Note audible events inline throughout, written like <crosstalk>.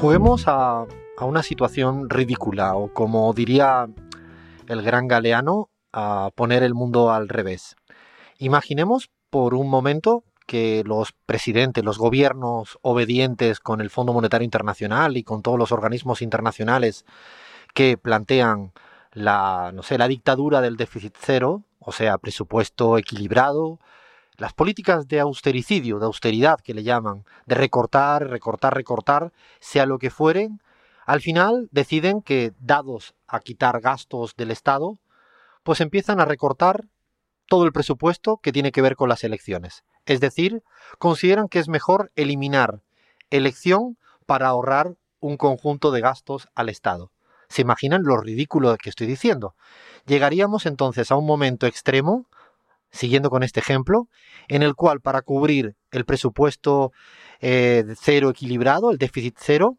Juguemos a, una situación ridícula o como diría el gran galeano, a poner el mundo al revés. Imaginemos por un momento que los presidentes, los gobiernos obedientes con el Fondo Monetario Internacional y con todos los organismos internacionales que plantean la, no sé, la dictadura del déficit cero, o sea, presupuesto equilibrado, las políticas de austericidio, de austeridad que le llaman, de recortar, recortar, recortar, sea lo que fueren, al final deciden que, dados a quitar gastos del Estado, pues empiezan a recortar todo el presupuesto que tiene que ver con las elecciones. Es decir, consideran que es mejor eliminar elección para ahorrar un conjunto de gastos al Estado. ¿Se imaginan lo ridículo que estoy diciendo? Llegaríamos entonces a un momento extremo siguiendo con este ejemplo, en el cual para cubrir el presupuesto eh, cero equilibrado, el déficit cero,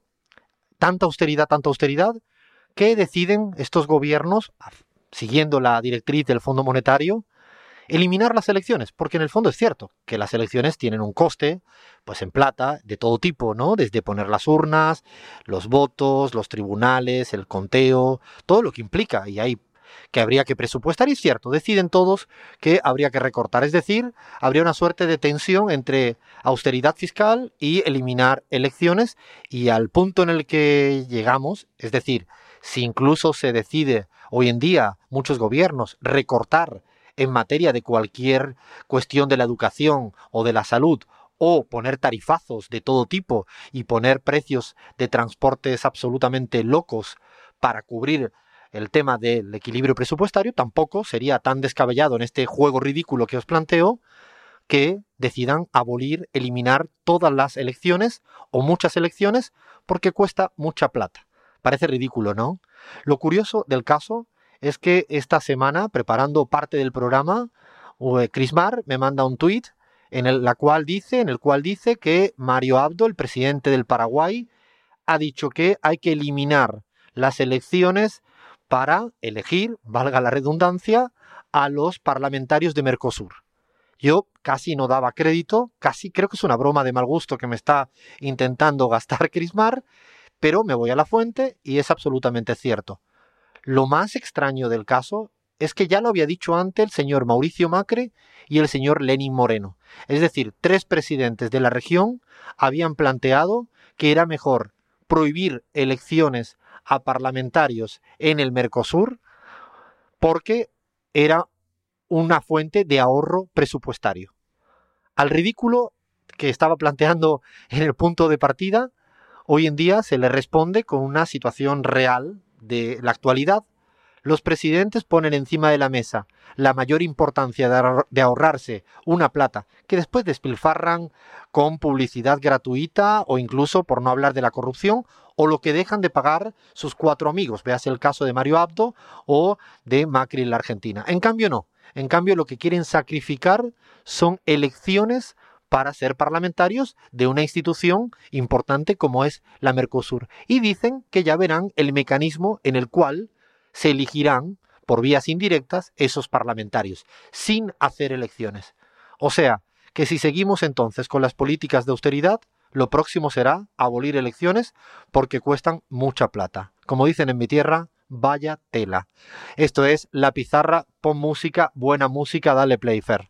tanta austeridad, tanta austeridad, que deciden estos gobiernos, siguiendo la directriz del Fondo Monetario, eliminar las elecciones, porque en el fondo es cierto que las elecciones tienen un coste, pues en plata, de todo tipo, ¿no? Desde poner las urnas, los votos, los tribunales, el conteo, todo lo que implica, y hay que habría que presupuestar y es cierto, deciden todos que habría que recortar, es decir, habría una suerte de tensión entre austeridad fiscal y eliminar elecciones y al punto en el que llegamos, es decir, si incluso se decide hoy en día muchos gobiernos recortar en materia de cualquier cuestión de la educación o de la salud o poner tarifazos de todo tipo y poner precios de transportes absolutamente locos para cubrir el tema del equilibrio presupuestario, tampoco sería tan descabellado en este juego ridículo que os planteo que decidan abolir, eliminar todas las elecciones o muchas elecciones porque cuesta mucha plata. Parece ridículo, ¿no? Lo curioso del caso es que esta semana, preparando parte del programa, Chris Mar me manda un tuit en el, la cual dice, en el cual dice que Mario Abdo, el presidente del Paraguay, ha dicho que hay que eliminar las elecciones para elegir, valga la redundancia, a los parlamentarios de Mercosur. Yo casi no daba crédito, casi creo que es una broma de mal gusto que me está intentando gastar <laughs> Crismar, pero me voy a la fuente y es absolutamente cierto. Lo más extraño del caso es que ya lo había dicho antes el señor Mauricio Macri y el señor Lenin Moreno. Es decir, tres presidentes de la región habían planteado que era mejor prohibir elecciones a parlamentarios en el Mercosur porque era una fuente de ahorro presupuestario. Al ridículo que estaba planteando en el punto de partida, hoy en día se le responde con una situación real de la actualidad los presidentes ponen encima de la mesa la mayor importancia de ahorrarse una plata que después despilfarran con publicidad gratuita o incluso, por no hablar de la corrupción, o lo que dejan de pagar sus cuatro amigos. Veas el caso de Mario Abdo o de Macri en la Argentina. En cambio, no. En cambio, lo que quieren sacrificar son elecciones para ser parlamentarios de una institución importante como es la Mercosur. Y dicen que ya verán el mecanismo en el cual se elegirán por vías indirectas esos parlamentarios, sin hacer elecciones. O sea, que si seguimos entonces con las políticas de austeridad, lo próximo será abolir elecciones porque cuestan mucha plata. Como dicen en mi tierra, vaya tela. Esto es La Pizarra, pon música, buena música, dale play, Fer.